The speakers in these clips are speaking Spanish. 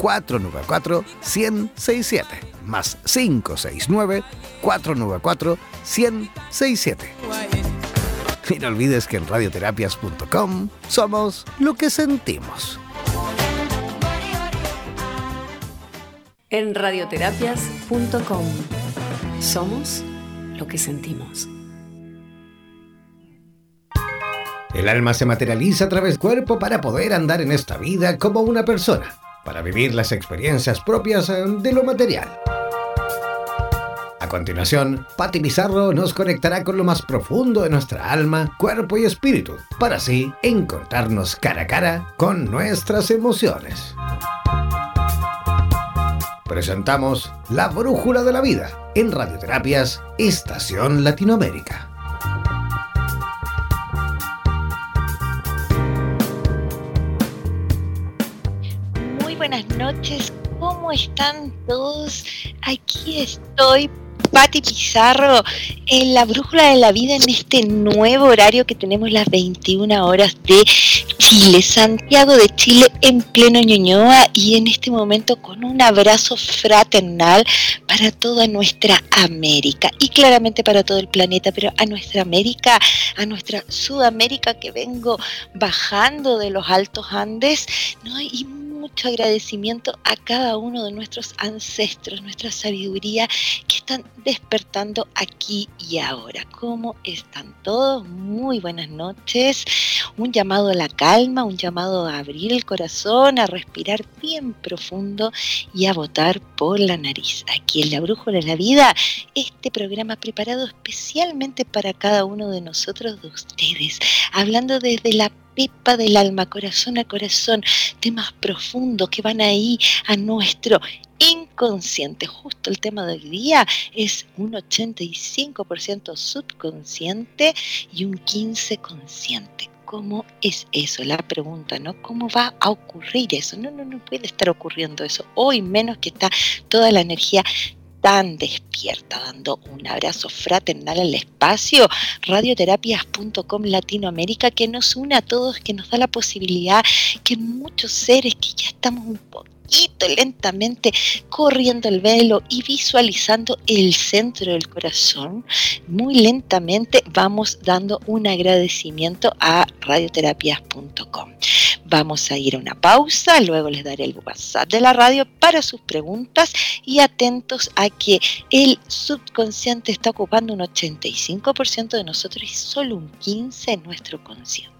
494 1067 más 569 494 1067. Y no olvides que en radioterapias.com somos lo que sentimos. En radioterapias.com somos lo que sentimos. El alma se materializa a través del cuerpo para poder andar en esta vida como una persona, para vivir las experiencias propias eh, de lo material. A continuación, Patti Pizarro nos conectará con lo más profundo de nuestra alma, cuerpo y espíritu, para así encontrarnos cara a cara con nuestras emociones. Presentamos La Brújula de la Vida en Radioterapias Estación Latinoamérica. Buenas noches, ¿cómo están todos? Aquí estoy Pati Pizarro en la brújula de la vida en este nuevo horario que tenemos las 21 horas de Chile, Santiago de Chile en pleno Ñuñoa y en este momento con un abrazo fraternal para toda nuestra América y claramente para todo el planeta, pero a nuestra América, a nuestra Sudamérica que vengo bajando de los altos Andes, ¿no? Y mucho agradecimiento a cada uno de nuestros ancestros, nuestra sabiduría que están despertando aquí y ahora. ¿Cómo están todos? Muy buenas noches. Un llamado a la calma, un llamado a abrir el corazón, a respirar bien profundo y a votar por la nariz. Aquí en La Brújula de la Vida, este programa preparado especialmente para cada uno de nosotros, de ustedes, hablando desde la pepa del alma, corazón a corazón, temas profundos que van ahí a nuestro inconsciente. Justo el tema de hoy día es un 85% subconsciente y un 15% consciente. ¿Cómo es eso? La pregunta, ¿no? ¿Cómo va a ocurrir eso? No, no, no puede estar ocurriendo eso. Hoy menos que está toda la energía tan despierta, dando un abrazo fraternal al espacio, radioterapias.com Latinoamérica, que nos une a todos, que nos da la posibilidad que muchos seres que ya estamos un poquito lentamente corriendo el velo y visualizando el centro del corazón, muy lentamente vamos dando un agradecimiento a radioterapias.com. Vamos a ir a una pausa, luego les daré el WhatsApp de la radio para sus preguntas y atentos a que el subconsciente está ocupando un 85% de nosotros y solo un 15% nuestro consciente.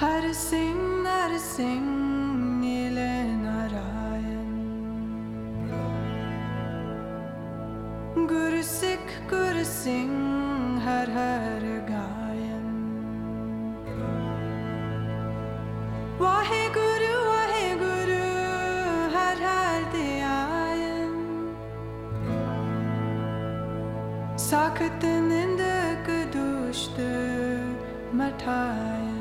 हर सिंह हर सिंह नीले नारायण गुरु सिख गुरु सिंह हर हर गायन वाहे गुरु वाहे गुरु हर हर दयायन साखत निंदक दुष्ट मठायन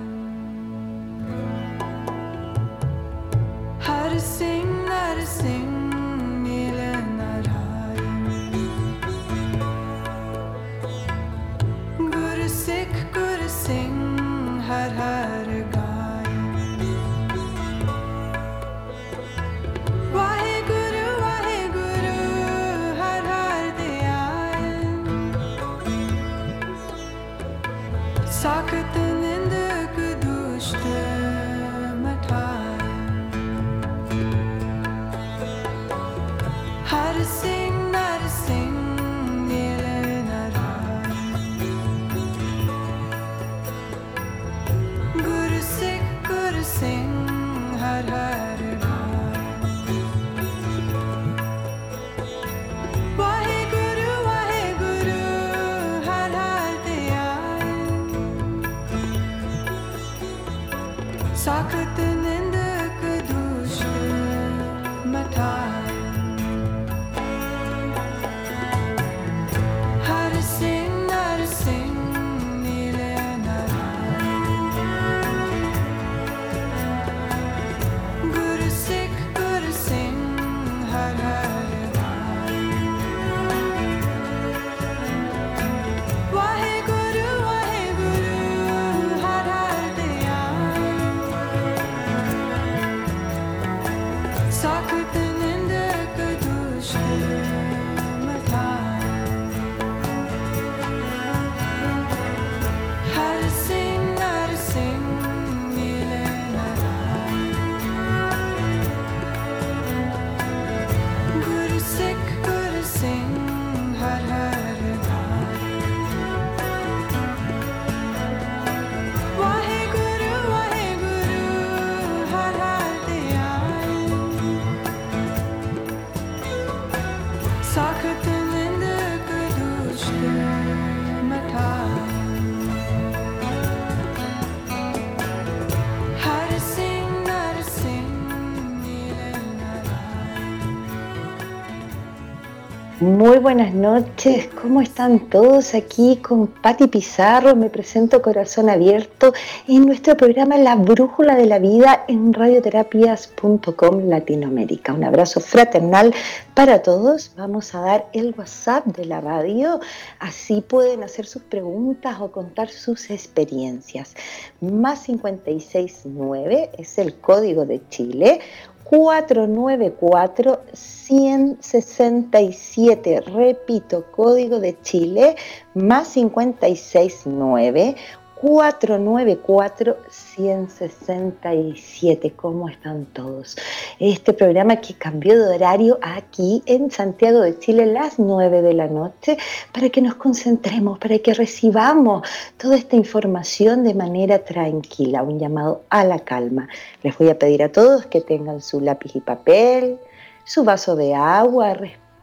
Muy buenas noches, ¿cómo están todos aquí con Patti Pizarro? Me presento corazón abierto en nuestro programa La Brújula de la Vida en radioterapias.com Latinoamérica. Un abrazo fraternal para todos. Vamos a dar el WhatsApp de la radio, así pueden hacer sus preguntas o contar sus experiencias. Más 569 es el código de Chile. 494-167. Repito, código de Chile, más 569 494-167. ¿Cómo están todos? Este programa que cambió de horario aquí en Santiago de Chile a las 9 de la noche para que nos concentremos, para que recibamos toda esta información de manera tranquila, un llamado a la calma. Les voy a pedir a todos que tengan su lápiz y papel, su vaso de agua,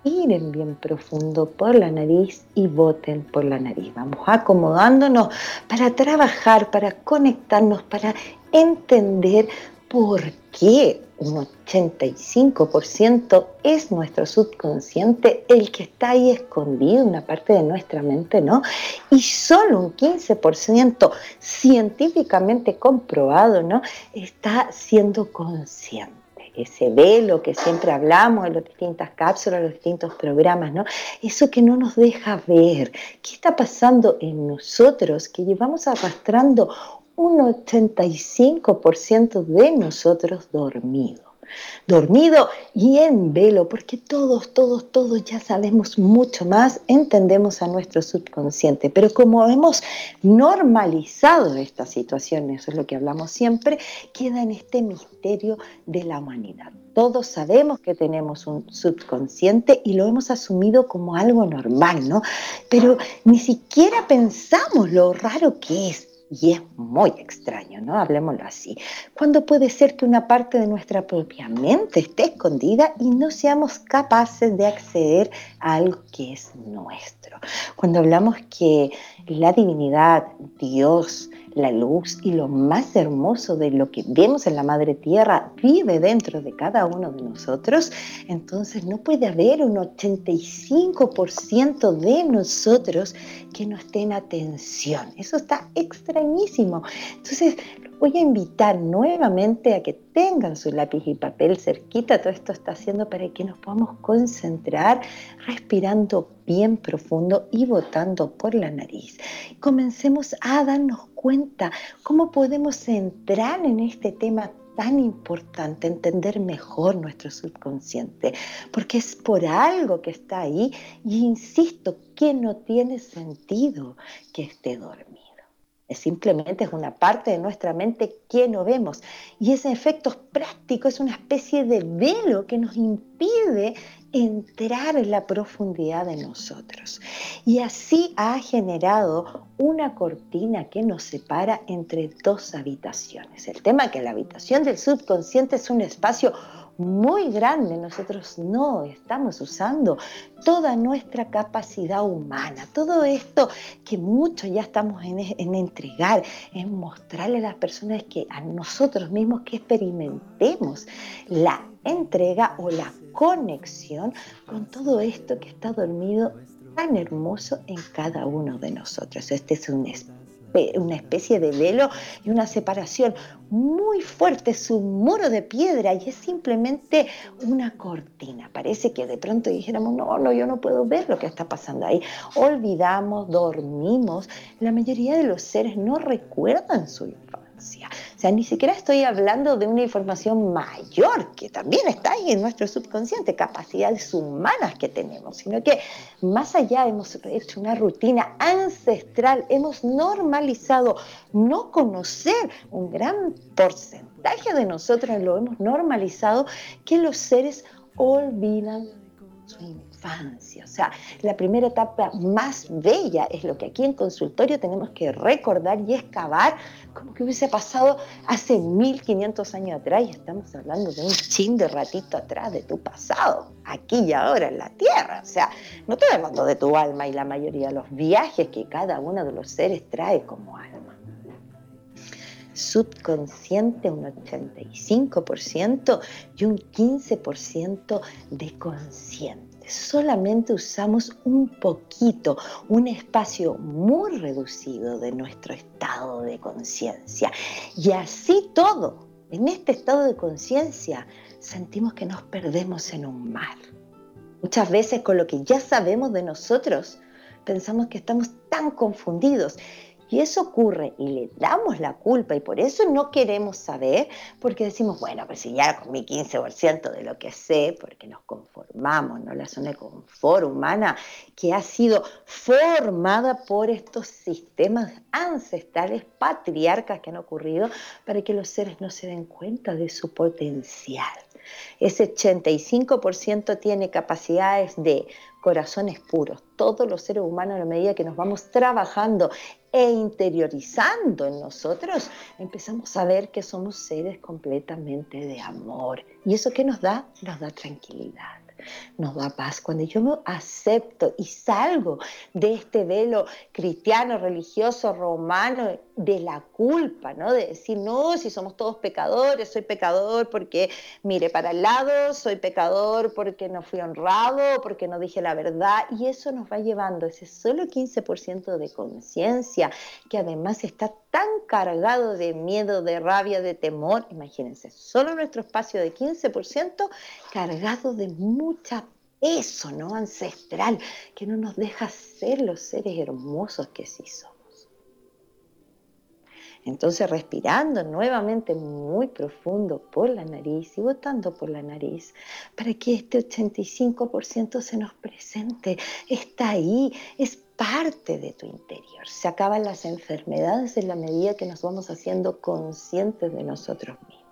respiren bien profundo por la nariz y voten por la nariz. Vamos acomodándonos para trabajar, para conectarnos, para entender por qué un 85% es nuestro subconsciente el que está ahí escondido, una parte de nuestra mente, ¿no? Y solo un 15% científicamente comprobado, ¿no? Está siendo consciente ese velo que siempre hablamos en las distintas cápsulas, en los distintos programas, ¿no? Eso que no nos deja ver. ¿Qué está pasando en nosotros que llevamos arrastrando un 85% de nosotros dormido? Dormido y en velo, porque todos, todos, todos ya sabemos mucho más, entendemos a nuestro subconsciente, pero como hemos normalizado esta situación, eso es lo que hablamos siempre, queda en este misterio de la humanidad. Todos sabemos que tenemos un subconsciente y lo hemos asumido como algo normal, ¿no? Pero ni siquiera pensamos lo raro que es y es muy extraño, ¿no? Hablemoslo así. ¿Cuándo puede ser que una parte de nuestra propia mente esté escondida y no seamos capaces de acceder a algo que es nuestro? Cuando hablamos que la divinidad, Dios, la luz y lo más hermoso de lo que vemos en la Madre Tierra vive dentro de cada uno de nosotros, entonces no puede haber un 85% de nosotros que no esté en atención. Eso está extrañísimo. Entonces, voy a invitar nuevamente a que tengan su lápiz y papel cerquita. Todo esto está haciendo para que nos podamos concentrar respirando bien profundo y botando por la nariz. Comencemos a darnos cuenta cómo podemos entrar en este tema tan importante, entender mejor nuestro subconsciente, porque es por algo que está ahí y insisto que no tiene sentido que esté dormido. Simplemente es una parte de nuestra mente que no vemos. Y ese efecto práctico es una especie de velo que nos impide entrar en la profundidad de nosotros. Y así ha generado una cortina que nos separa entre dos habitaciones. El tema es que la habitación del subconsciente es un espacio muy grande, nosotros no estamos usando toda nuestra capacidad humana, todo esto que mucho ya estamos en, en, entregar, en mostrarle a las personas que a nosotros mismos que experimentemos la entrega o la conexión con todo esto que está dormido tan hermoso en cada uno de nosotros. Este es un una especie de velo y una separación muy fuerte, es un muro de piedra y es simplemente una cortina. Parece que de pronto dijéramos, no, no, yo no puedo ver lo que está pasando ahí. Olvidamos, dormimos. La mayoría de los seres no recuerdan su O sea, ni siquiera estoy hablando de una información mayor que también está ahí en nuestro subconsciente, capacidades humanas que tenemos, sino que más allá hemos hecho una rutina ancestral, hemos normalizado no conocer un gran porcentaje de nosotros, lo hemos normalizado, que los seres olvidan su infancia. O sea, la primera etapa más bella es lo que aquí en consultorio tenemos que recordar y excavar como que hubiese pasado hace 1500 años atrás y estamos hablando de un chin de ratito atrás de tu pasado, aquí y ahora en la tierra. O sea, no estoy hablando de tu alma y la mayoría de los viajes que cada uno de los seres trae como alma subconsciente un 85% y un 15% de consciente solamente usamos un poquito, un espacio muy reducido de nuestro estado de conciencia. Y así todo, en este estado de conciencia, sentimos que nos perdemos en un mar. Muchas veces con lo que ya sabemos de nosotros, pensamos que estamos tan confundidos y eso ocurre y le damos la culpa y por eso no queremos saber, porque decimos, bueno, pues si ya con mi 15% de lo que sé, porque nos conformamos, ¿no? La zona de confort humana que ha sido formada por estos sistemas ancestrales, patriarcas que han ocurrido, para que los seres no se den cuenta de su potencial. Ese 85% tiene capacidades de corazones puros. Todos los seres humanos, a la medida que nos vamos trabajando e interiorizando en nosotros, empezamos a ver que somos seres completamente de amor. ¿Y eso qué nos da? Nos da tranquilidad. Nos da paz. Cuando yo me acepto y salgo de este velo cristiano, religioso, romano, de la culpa, ¿no? De decir, no, si somos todos pecadores, soy pecador porque mire para el lado, soy pecador porque no fui honrado, porque no dije la verdad, y eso nos va llevando ese solo 15% de conciencia, que además está tan cargado de miedo, de rabia, de temor, imagínense, solo nuestro espacio de 15% cargado de mucha peso, ¿no? Ancestral, que no nos deja ser los seres hermosos que sí somos. Entonces respirando nuevamente muy profundo por la nariz y botando por la nariz para que este 85% se nos presente. Está ahí, es parte de tu interior. Se acaban las enfermedades en la medida que nos vamos haciendo conscientes de nosotros mismos.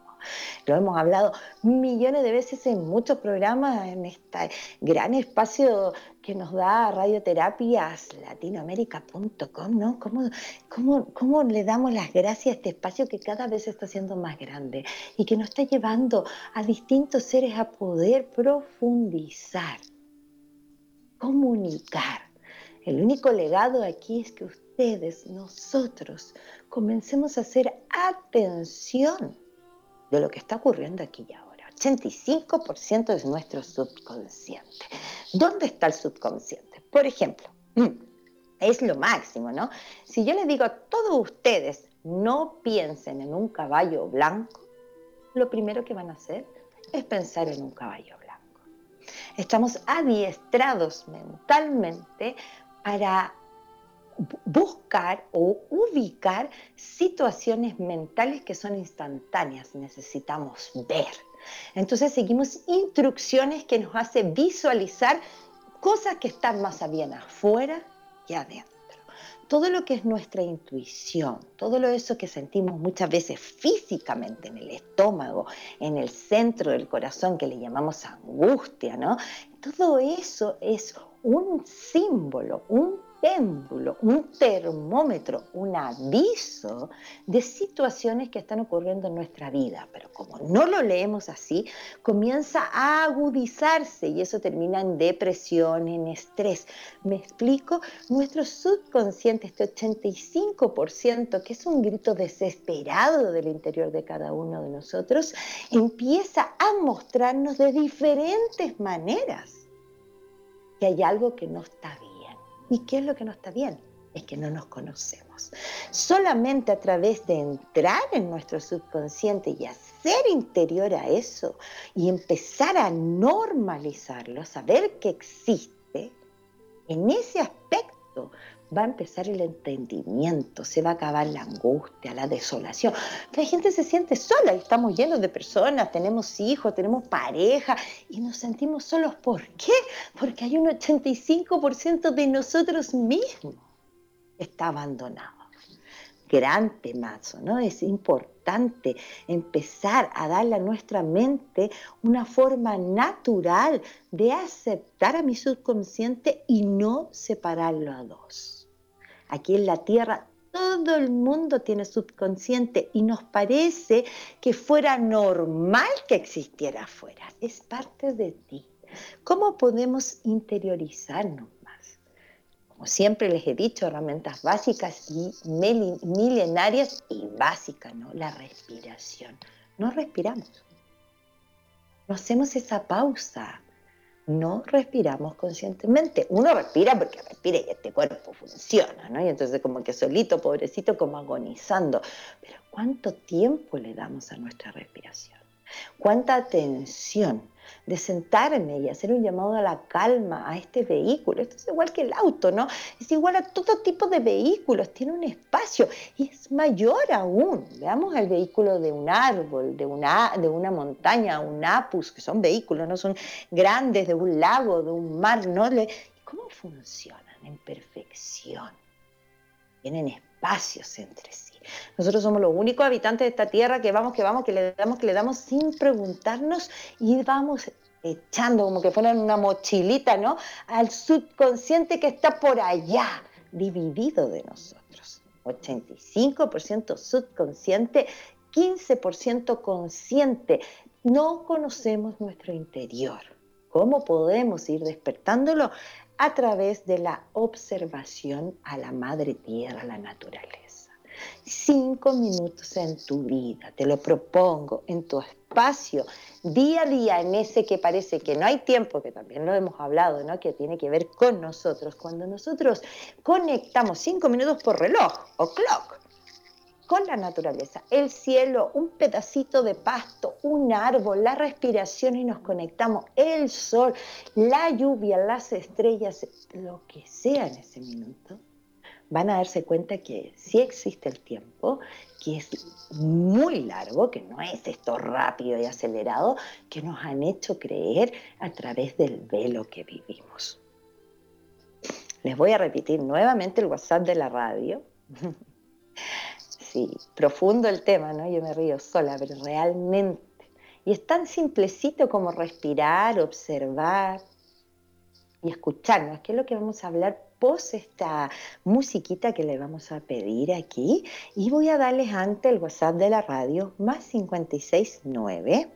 Lo hemos hablado millones de veces en muchos programas, en este gran espacio que nos da radioterapias latinoamérica.com, ¿no? ¿Cómo, cómo, cómo le damos las gracias a este espacio que cada vez está siendo más grande y que nos está llevando a distintos seres a poder profundizar, comunicar. El único legado aquí es que ustedes, nosotros, comencemos a hacer atención de lo que está ocurriendo aquí y ahora. 85% es nuestro subconsciente. ¿Dónde está el subconsciente? Por ejemplo, mm, es lo máximo, ¿no? Si yo les digo a todos ustedes, no piensen en un caballo blanco, lo primero que van a hacer es pensar en un caballo blanco. Estamos adiestrados mentalmente para buscar o ubicar situaciones mentales que son instantáneas, necesitamos ver. Entonces seguimos instrucciones que nos hacen visualizar cosas que están más bien afuera que adentro. Todo lo que es nuestra intuición, todo lo eso que sentimos muchas veces físicamente en el estómago, en el centro del corazón que le llamamos angustia, ¿no? Todo eso es un símbolo, un péndulo, un termómetro, un aviso de situaciones que están ocurriendo en nuestra vida. Pero como no lo leemos así, comienza a agudizarse y eso termina en depresión, en estrés. ¿Me explico? Nuestro subconsciente, este 85%, que es un grito desesperado del interior de cada uno de nosotros, empieza a mostrarnos de diferentes maneras que hay algo que no está bien ¿Y qué es lo que no está bien? Es que no nos conocemos. Solamente a través de entrar en nuestro subconsciente y hacer interior a eso y empezar a normalizarlo, saber que existe, en ese aspecto va a empezar el entendimiento, se va a acabar la angustia, la desolación. La gente se siente sola, estamos llenos de personas, tenemos hijos, tenemos pareja y nos sentimos solos. ¿Por qué? Porque hay un 85% de nosotros mismos que está abandonado. Gran temazo, ¿no? Es importante empezar a darle a nuestra mente una forma natural de aceptar a mi subconsciente y no separarlo a dos. Aquí en la Tierra todo el mundo tiene subconsciente y nos parece que fuera normal que existiera afuera. Es parte de ti. ¿Cómo podemos interiorizarnos más? Como siempre les he dicho, herramientas básicas y milenarias y básicas, ¿no? La respiración. No respiramos. No hacemos esa pausa no respiramos conscientemente. Uno respira porque respira y este cuerpo funciona, ¿no? Y entonces como que solito, pobrecito, como agonizando. Pero ¿cuánto tiempo le damos a nuestra respiración? ¿Cuánta atención? De sentarme y hacer un llamado a la calma a este vehículo. Esto es igual que el auto, ¿no? Es igual a todo tipo de vehículos, tiene un espacio y es mayor aún. Veamos el vehículo de un árbol, de una, de una montaña, un apus, que son vehículos, no son grandes, de un lago, de un mar, ¿no? ¿Cómo funcionan? En perfección. Tienen espacios entre sí. Nosotros somos los únicos habitantes de esta tierra que vamos, que vamos, que le damos, que le damos sin preguntarnos y vamos echando como que fuera una mochilita, ¿no? Al subconsciente que está por allá, dividido de nosotros. 85% subconsciente, 15% consciente. No conocemos nuestro interior ¿Cómo podemos ir despertándolo? A través de la observación a la madre tierra, a la naturaleza. Cinco minutos en tu vida, te lo propongo, en tu espacio, día a día, en ese que parece que no hay tiempo, que también lo hemos hablado, ¿no? que tiene que ver con nosotros. Cuando nosotros conectamos cinco minutos por reloj o clock, con la naturaleza, el cielo, un pedacito de pasto, un árbol, la respiración y nos conectamos, el sol, la lluvia, las estrellas, lo que sea en ese minuto, van a darse cuenta que sí existe el tiempo, que es muy largo, que no es esto rápido y acelerado, que nos han hecho creer a través del velo que vivimos. Les voy a repetir nuevamente el WhatsApp de la radio. sí, profundo el tema, ¿no? Yo me río sola, pero realmente. Y es tan simplecito como respirar, observar y escucharnos, que es lo que vamos a hablar esta musiquita que le vamos a pedir aquí. Y voy a darles ante el WhatsApp de la radio, más 569.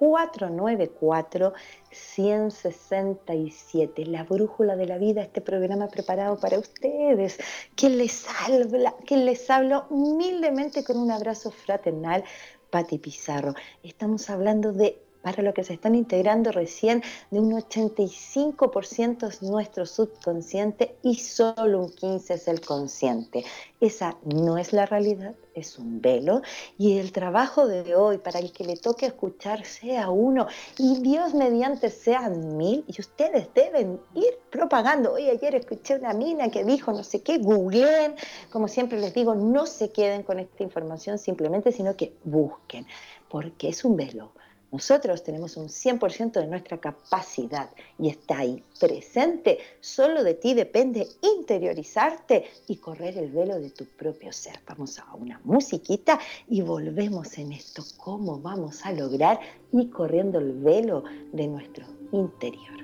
494-167, la brújula de la vida, este programa preparado para ustedes, que les, habla, que les hablo humildemente con un abrazo fraternal, Pati Pizarro. Estamos hablando de para lo que se están integrando recién, de un 85% es nuestro subconsciente y solo un 15% es el consciente. Esa no es la realidad, es un velo. Y el trabajo de hoy, para el que le toque escuchar, sea uno y Dios mediante sean mil, y ustedes deben ir propagando. Hoy ayer escuché una mina que dijo no sé qué, googleen. Como siempre les digo, no se queden con esta información simplemente, sino que busquen, porque es un velo nosotros tenemos un 100% de nuestra capacidad y está ahí presente. Solo de ti depende interiorizarte y correr el velo de tu propio ser. Vamos a una musiquita y volvemos en esto. ¿Cómo vamos a lograr ir corriendo el velo de nuestro interior?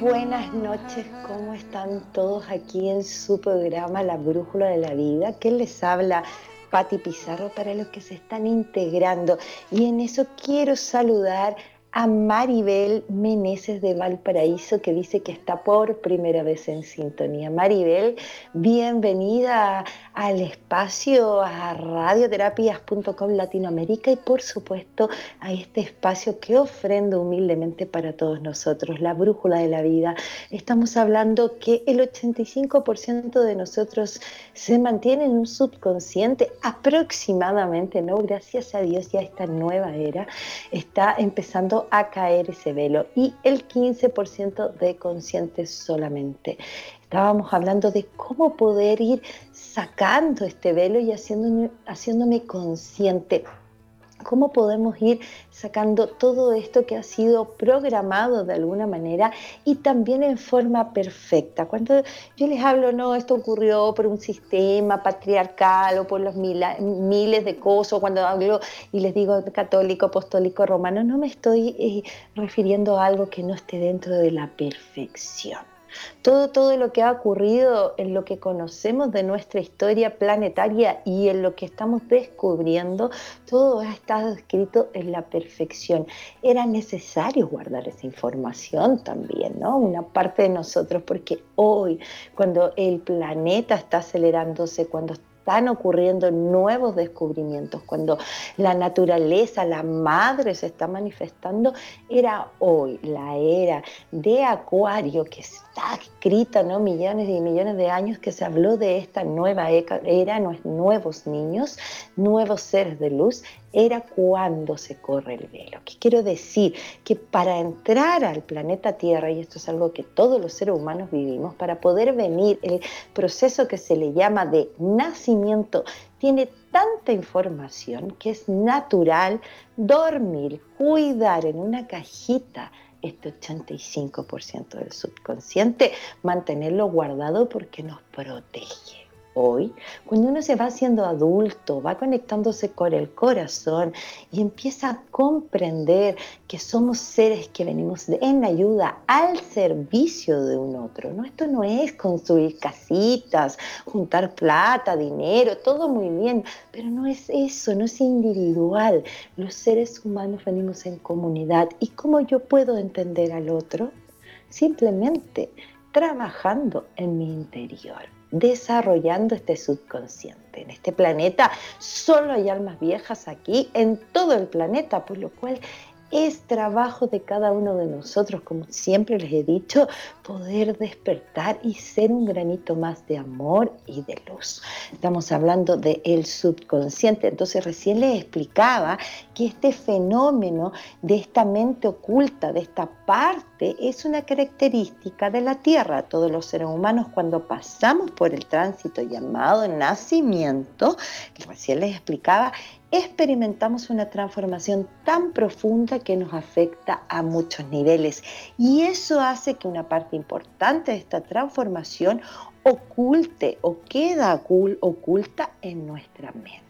Buenas noches, ¿cómo están todos aquí en su programa La Brújula de la Vida? ¿Qué les habla? Patti Pizarro para los que se están integrando. Y en eso quiero saludar Maribel Meneses de Valparaíso que dice que está por primera vez en sintonía. Maribel, bienvenida al espacio a radioterapias.com Latinoamérica y por supuesto a este espacio que ofrendo humildemente para todos nosotros, la brújula de la vida. Estamos hablando que el 85% de nosotros se mantiene en un subconsciente aproximadamente, ¿no? Gracias a Dios ya esta nueva era está empezando a caer ese velo y el 15% de conscientes solamente. Estábamos hablando de cómo poder ir sacando este velo y haciéndome, haciéndome consciente cómo podemos ir sacando todo esto que ha sido programado de alguna manera y también en forma perfecta. Cuando yo les hablo, no, esto ocurrió por un sistema patriarcal o por los miles de cosas, cuando hablo y les digo católico, apostólico, romano, no me estoy eh, refiriendo a algo que no esté dentro de la perfección. Todo, todo lo que ha ocurrido en lo que conocemos de nuestra historia planetaria y en lo que estamos descubriendo, todo ha estado escrito en la perfección. Era necesario guardar esa información también, ¿no? Una parte de nosotros, porque hoy, cuando el planeta está acelerándose, cuando están ocurriendo nuevos descubrimientos, cuando la naturaleza, la madre se está manifestando, era hoy la era de Acuario que está escrita, ¿no? Millones y millones de años que se habló de esta nueva era, nue- nuevos niños, nuevos seres de luz, era cuando se corre el velo. ¿Qué quiero decir? Que para entrar al planeta Tierra, y esto es algo que todos los seres humanos vivimos, para poder venir el proceso que se le llama de nacimiento, tiene tanta información que es natural dormir, cuidar en una cajita este 85% del subconsciente, mantenerlo guardado porque nos protege. Hoy, cuando uno se va haciendo adulto, va conectándose con el corazón y empieza a comprender que somos seres que venimos en ayuda al servicio de un otro. ¿no? Esto no es construir casitas, juntar plata, dinero, todo muy bien, pero no es eso, no es individual. Los seres humanos venimos en comunidad. ¿Y cómo yo puedo entender al otro? Simplemente trabajando en mi interior, desarrollando este subconsciente. En este planeta solo hay almas viejas aquí, en todo el planeta, por lo cual es trabajo de cada uno de nosotros, como siempre les he dicho, poder despertar y ser un granito más de amor y de luz. Estamos hablando del el subconsciente, entonces recién les explicaba que este fenómeno de esta mente oculta, de esta parte, es una característica de la Tierra. Todos los seres humanos cuando pasamos por el tránsito llamado nacimiento, recién les explicaba, experimentamos una transformación tan profunda que nos afecta a muchos niveles. Y eso hace que una parte importante de esta transformación oculte o queda ocul- oculta en nuestra mente.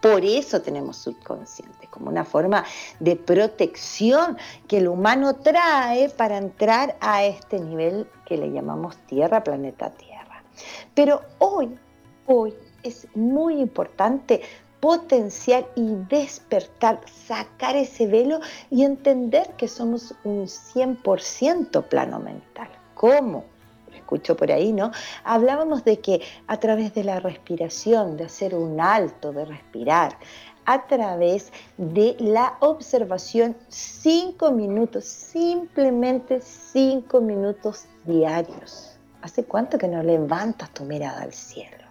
Por eso tenemos subconsciente, como una forma de protección que el humano trae para entrar a este nivel que le llamamos Tierra, planeta Tierra. Pero hoy, hoy es muy importante potenciar y despertar, sacar ese velo y entender que somos un 100% plano mental. ¿Cómo? Lo escucho por ahí, ¿no? Hablábamos de que a través de la respiración, de hacer un alto, de respirar, a través de la observación cinco minutos, simplemente cinco minutos diarios. ¿Hace cuánto que no levantas tu mirada al cielo?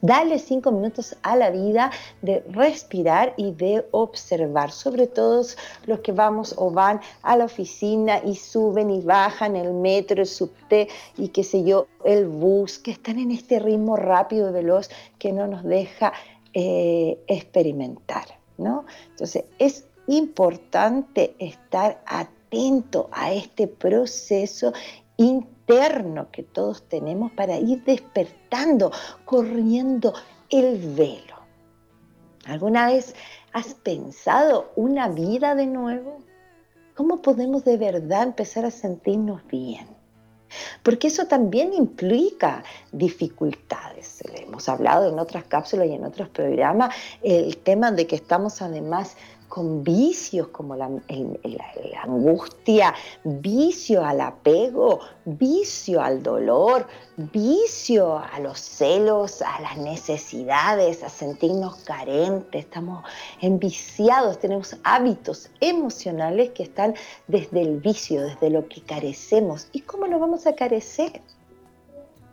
Dale cinco minutos a la vida de respirar y de observar, sobre todo los que vamos o van a la oficina y suben y bajan el metro, el subte y qué sé yo, el bus, que están en este ritmo rápido y veloz que no nos deja eh, experimentar, ¿no? Entonces es importante estar atento a este proceso interno que todos tenemos para ir despertando, corriendo el velo. ¿Alguna vez has pensado una vida de nuevo? ¿Cómo podemos de verdad empezar a sentirnos bien? Porque eso también implica dificultades. Hemos hablado en otras cápsulas y en otros programas el tema de que estamos además con vicios como la, angustia, vicio al apego, vicio al dolor, vicio a los celos, a las necesidades, a sentirnos carentes, estamos enviciados, tenemos hábitos emocionales que están desde el vicio, desde lo que carecemos. ¿Y cómo lo vamos a carecer?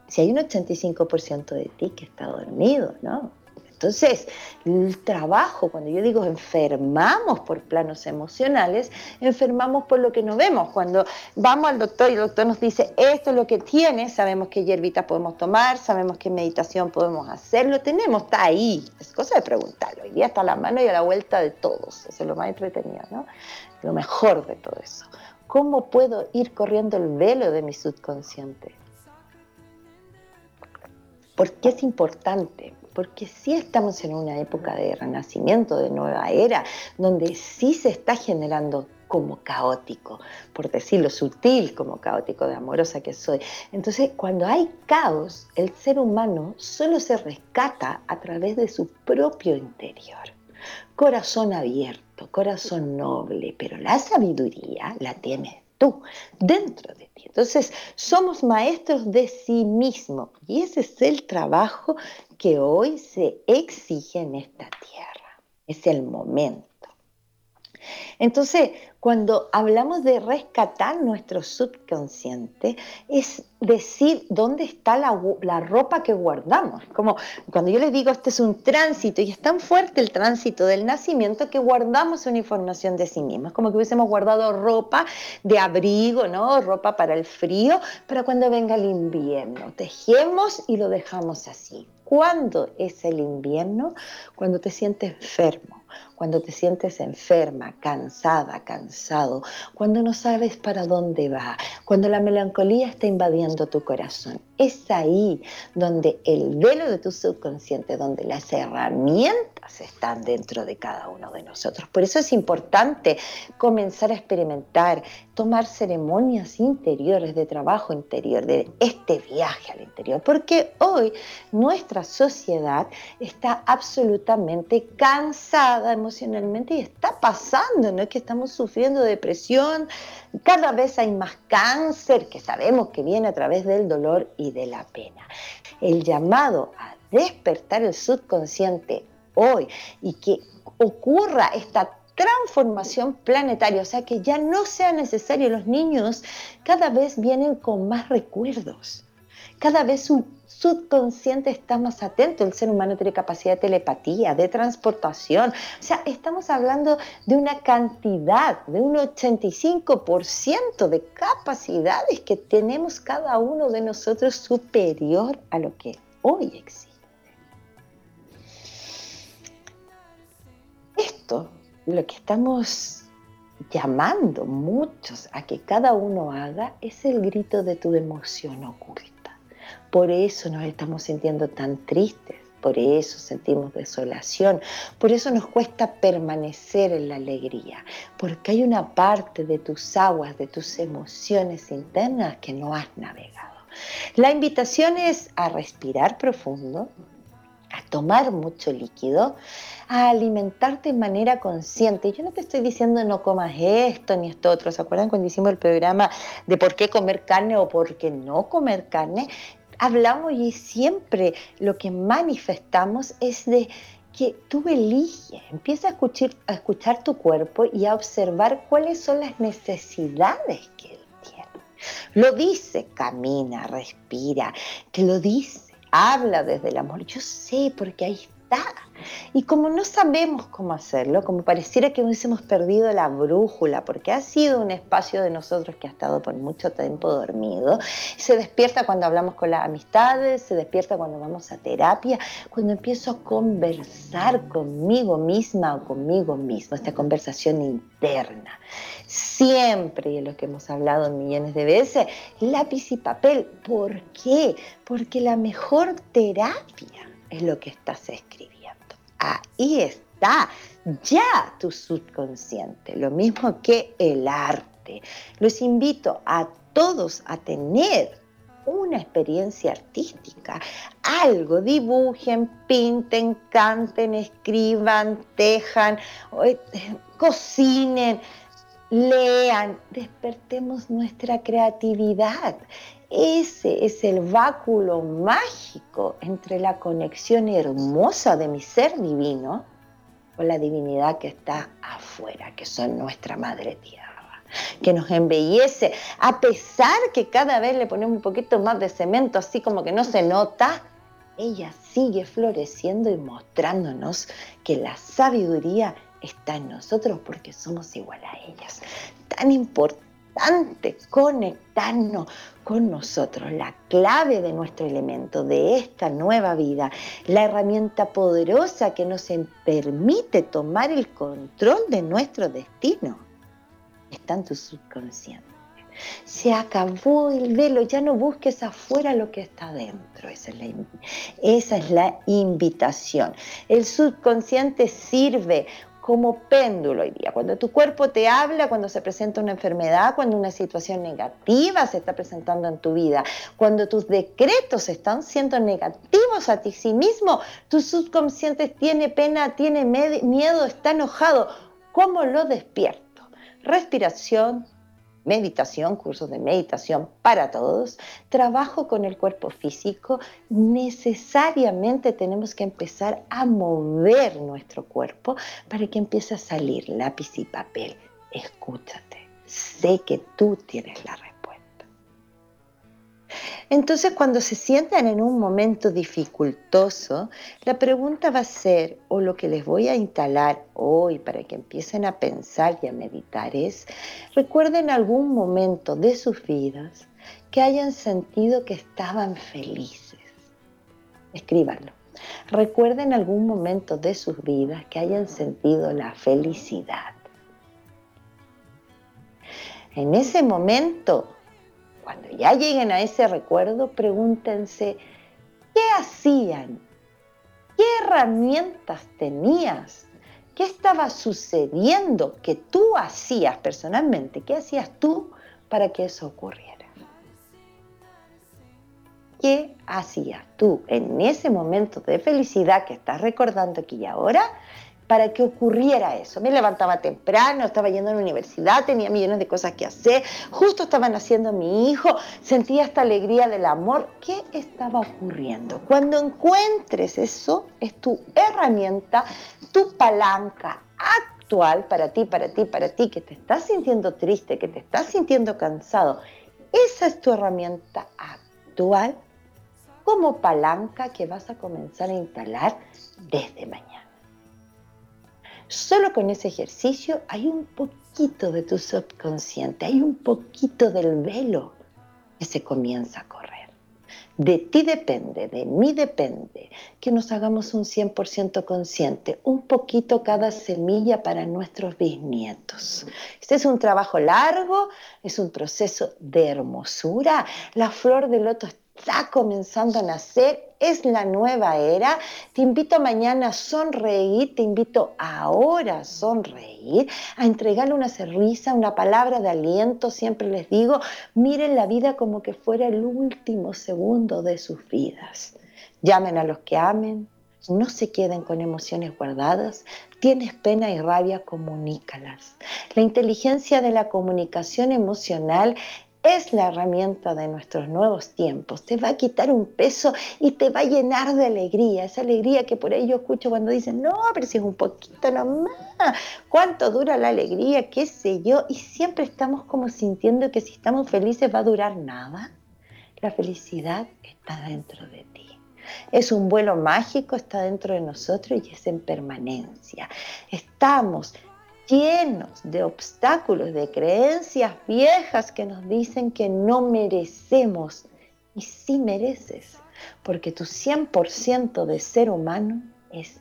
Si hay un 85% de ti que está dormido, ¿no? Entonces, el trabajo, cuando yo digo enfermamos por planos emocionales, enfermamos por lo que no vemos. Cuando vamos al doctor y el doctor nos dice, esto es lo que tiene, sabemos qué hierbita podemos tomar, sabemos qué meditación podemos hacer, lo tenemos, está ahí. Es cosa de preguntarlo. Hoy día está a la mano y a la vuelta de todos. Eso es lo más entretenido, ¿no? Lo mejor de todo eso. ¿Cómo puedo ir corriendo el velo de mi subconsciente? ¿Por qué es importante? Porque sí estamos en una época de renacimiento, de nueva era, donde sí se está generando como caótico, por decirlo sutil como caótico de amorosa que soy. Entonces, cuando hay caos, el ser humano solo se rescata a través de su propio interior. Corazón abierto, corazón noble, pero la sabiduría la tienes tú, dentro de ti. Entonces, somos maestros de sí mismo y ese es el trabajo que hoy se exige en esta tierra. Es el momento. Entonces, cuando hablamos de rescatar nuestro subconsciente, es decir dónde está la, ropa que guardamos. Como cuando yo les digo, este es un tránsito, y es tan fuerte el tránsito del nacimiento que guardamos una información de sí mismo. Es como que hubiésemos guardado ropa de abrigo, ¿no? Ropa para el frío, para cuando venga el invierno. Tejemos y lo dejamos así. ¿Cuándo es el invierno? Cuando te sientes enfermo, cuando te sientes enferma, cansada, cansado, cuando no sabes para dónde va, cuando la melancolía está invadiendo tu corazón. Es ahí donde el velo de tu subconsciente, donde las herramientas están dentro de cada uno de nosotros. Por eso es importante comenzar a experimentar, tomar ceremonias interiores de trabajo interior, de este viaje al interior, porque hoy nuestra sociedad está absolutamente cansada emocionalmente y está pasando, ¿no? Es que estamos sufriendo depresión, cada vez hay más cáncer que sabemos que viene a través del dolor y de la pena. El llamado a despertar el subconsciente hoy y que ocurra esta transformación planetaria, o sea que ya no sea necesario, los niños cada vez vienen con más recuerdos, cada vez su subconsciente está más atento, el ser humano tiene capacidad de telepatía, de transportación, o sea, estamos hablando de una cantidad, de un 85% de capacidades que tenemos cada uno de nosotros superior a lo que hoy existe. Esto lo que estamos llamando muchos a que cada uno haga es el grito de tu emoción oculta. Por eso nos estamos sintiendo tan tristes, por eso sentimos desolación, por eso nos cuesta permanecer en la alegría, porque hay una parte de tus aguas, de tus emociones internas que no has navegado. La invitación es a respirar profundo, a tomar mucho líquido, a alimentarte de manera consciente. Yo no te estoy diciendo no comas esto ni esto otro. ¿Se acuerdan cuando hicimos el programa de por qué comer carne o por qué no comer carne? Hablamos y siempre lo que manifestamos es de que tú eliges, empieza a escuchar, a escuchar tu cuerpo y a observar cuáles son las necesidades que él tiene. Lo dice, camina, respira, te lo dice, habla desde el amor. Yo sé porque ahí Y como no sabemos cómo hacerlo, como pareciera que hubiésemos perdido la brújula, porque ha sido un espacio de nosotros que ha estado por mucho tiempo dormido, se despierta cuando hablamos con las amistades, se despierta cuando vamos a terapia, cuando empiezo a conversar conmigo misma o conmigo mismo, esta conversación interna. Siempre, y es lo que hemos hablado millones de veces, lápiz y papel. ¿Por qué? Porque la mejor terapia es lo que estás escribiendo ahí está, ya tu subconsciente, lo mismo que el arte. Los invito a todos a tener una experiencia artística, algo, dibujen, pinten, canten, escriban, tejan, eh, cocinen, lean, despertemos nuestra creatividad. Ese es el báculo mágico entre la conexión hermosa de mi ser divino con la divinidad que está afuera, que son nuestra madre tierra, que nos embellece, a pesar que cada vez le ponemos un poquito más de cemento, así como que no se nota, ella sigue floreciendo y mostrándonos que la sabiduría está en nosotros porque somos igual a ellas. Tan importante conectarnos con nosotros, la clave de nuestro elemento, de esta nueva vida, la herramienta poderosa que nos permite tomar el control de nuestro destino, está en tu subconsciente. Se acabó el velo, ya no busques afuera lo que está dentro. Esa es, la, esa es la invitación. El subconsciente sirve como péndulo hoy día. Cuando tu cuerpo te habla, cuando se presenta una enfermedad, cuando una situación negativa se está presentando en tu vida, cuando tus decretos están siendo negativos a ti sí mismo, tu subconsciente tiene pena, tiene miedo, está enojado. ¿Cómo lo despierto? Respiración, meditación, cursos de meditación para todos, trabajo con el cuerpo físico, necesariamente tenemos que empezar a mover nuestro cuerpo para que empiece a salir lápiz y papel. Escúchate, sé que tú tienes la respuesta. Entonces, cuando se sientan en un momento dificultoso, la pregunta va a ser, o lo que les voy a instalar hoy para que empiecen a pensar y a meditar es, recuerden algún momento de sus vidas que hayan sentido que estaban felices. Escríbanlo. Recuerden algún momento de sus vidas que hayan sentido la felicidad. En ese momento cuando ya lleguen a ese recuerdo, pregúntense, ¿qué hacían? ¿Qué herramientas tenías? ¿Qué estaba sucediendo que tú hacías personalmente? ¿Qué hacías tú para que eso ocurriera? ¿Qué hacías tú en ese momento de felicidad que estás recordando aquí y ahora para que ocurriera eso. Me levantaba temprano, estaba yendo a la universidad, tenía millones de cosas que hacer, justo estaba naciendo mi hijo, sentía esta alegría del amor. ¿Qué estaba ocurriendo? Cuando encuentres eso, es tu herramienta, tu palanca actual para ti, para ti, para ti, que te estás sintiendo triste, que te estás sintiendo cansado. Esa es tu herramienta actual como palanca que vas a comenzar a instalar desde mañana. Solo con ese ejercicio hay un poquito de tu subconsciente, hay un poquito del velo que se comienza a correr. De ti depende, de mí depende que nos hagamos un 100% consciente, un poquito cada semilla para nuestros bisnietos. Este es un trabajo largo, es un proceso de hermosura. La flor de loto está comenzando a nacer, es la nueva era. Te invito mañana a sonreír, te invito ahora a sonreír, a entregarle una sonrisa, una palabra de aliento. Siempre les digo, miren la vida como que fuera el último segundo de sus vidas. Llamen a los que amen, no se queden con emociones guardadas. Tienes pena y rabia, comunícalas. La inteligencia de la comunicación emocional es la herramienta de nuestros nuevos tiempos. Te va a quitar un peso y te va a llenar de alegría. Esa alegría que por ahí yo escucho cuando dicen, no, pero si es un poquito nomás, ¿cuánto dura la alegría? ¿Qué sé yo? Y siempre estamos como sintiendo que si estamos felices va a durar nada. La felicidad está dentro de ti. Es un vuelo mágico, está dentro de nosotros y es en permanencia. Estamos llenos de obstáculos, de creencias viejas que nos dicen que no merecemos. Y sí mereces, porque tu 100% de ser humano es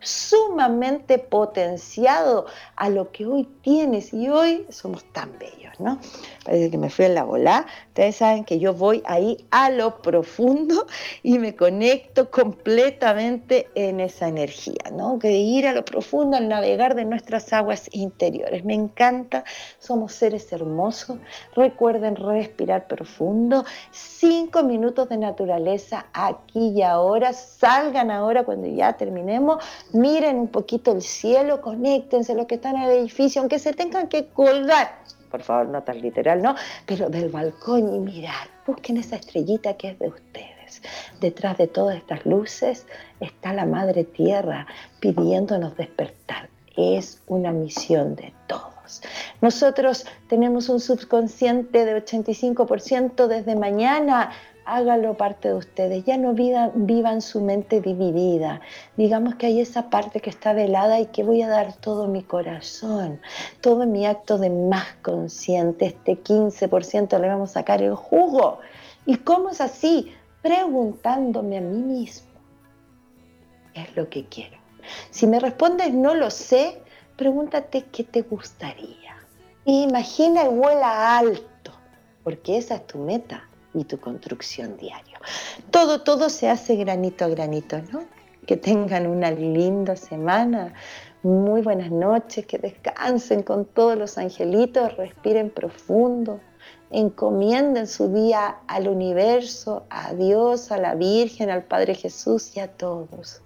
sumamente potenciado a lo que hoy tienes y hoy somos tan bellos, ¿no? Parece que me fui en la bola. Ustedes saben que yo voy ahí a lo profundo y me conecto completamente en esa energía, ¿no? Que ir a lo profundo al navegar de nuestras aguas interiores. Me encanta, somos seres hermosos. Recuerden respirar profundo. Cinco minutos de naturaleza aquí y ahora. Salgan ahora cuando ya terminemos miren un poquito el cielo, conéctense los que están en el edificio, aunque se tengan que colgar, por favor, no tan literal, ¿no? Pero del balcón y mirar, busquen esa estrellita que es de ustedes. Detrás de todas estas luces está la Madre Tierra pidiéndonos despertar. Es una misión de todos. Nosotros tenemos un subconsciente de 85% desde mañana hágalo parte de ustedes, ya no vivan su mente dividida. Digamos que hay esa parte que está velada y que voy a dar todo mi corazón, todo mi acto de más consciente, este 15% le vamos a sacar el jugo. ¿Y cómo es así? Preguntándome a mí mismo, ¿qué es lo que quiero? Si me respondes no lo sé, pregúntate qué te gustaría. Imagina y vuela alto, porque esa es tu meta y tu construcción diario. Todo, todo se hace granito a granito, ¿no? Que tengan una linda semana, muy buenas noches, que descansen con todos los angelitos, respiren profundo, encomienden su día al universo, a Dios, a la Virgen, al Padre Jesús y a todos.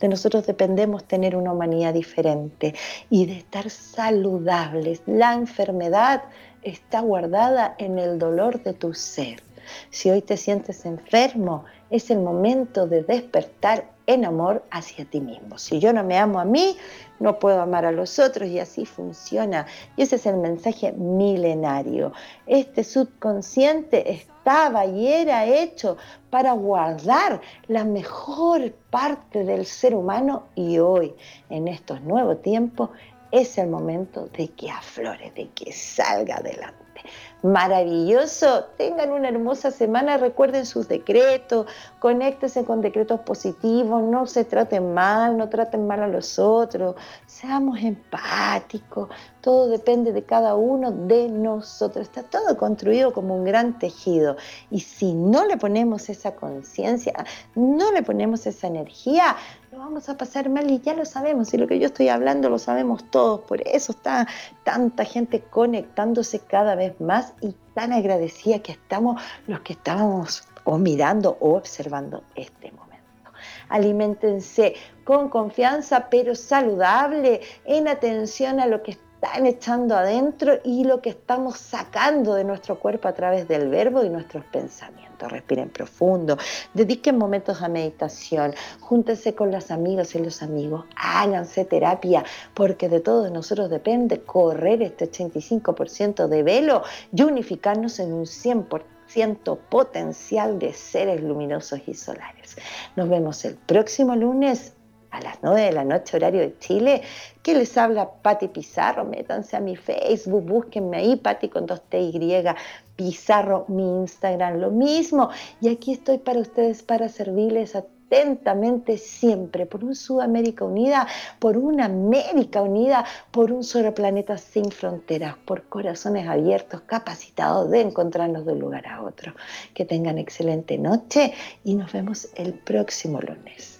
De nosotros dependemos tener una humanidad diferente y de estar saludables. La enfermedad está guardada en el dolor de tu ser. Si hoy te sientes enfermo, es el momento de despertar en amor hacia ti mismo. Si yo no me amo a mí, no puedo amar a los otros y así funciona. Y ese es el mensaje milenario. Este subconsciente estaba y era hecho para guardar la mejor parte del ser humano y hoy, en estos nuevos tiempos, es el momento de que aflore, de que salga adelante maravilloso. Tengan una hermosa semana, recuerden sus decretos, conéctense con decretos positivos, no se traten mal, no traten mal a los otros, seamos empáticos, todo depende de cada uno de nosotros, está todo construido como un gran tejido. Y si no le ponemos esa conciencia, no le ponemos esa energía, lo vamos a pasar mal y ya lo sabemos, y lo que yo estoy hablando lo sabemos todos, por eso está tanta gente conectándose cada vez más y tan agradecida que estamos los que estábamos o mirando o observando este momento. Aliméntense con confianza, pero saludable, en atención a lo que están echando adentro y lo que estamos sacando de nuestro cuerpo a través del verbo y nuestros pensamientos. Respiren profundo, dediquen momentos a meditación, júntense con las amigas y los amigos, háganse terapia, porque de todos nosotros depende correr este 85% de velo y unificarnos en un 100% potencial de seres luminosos y solares. Nos vemos el próximo lunes a las 9 de la noche, horario de Chile, que les habla Patti Pizarro. Métanse a mi Facebook, búsquenme ahí, Patti con dos T Y, Pizarro, mi Instagram, lo mismo. Y aquí estoy para ustedes, para servirles atentamente siempre por un Sudamérica unida, por una América unida, por un solo planeta sin fronteras, por corazones abiertos, capacitados de encontrarnos de un lugar a otro. Que tengan excelente noche y nos vemos el próximo lunes.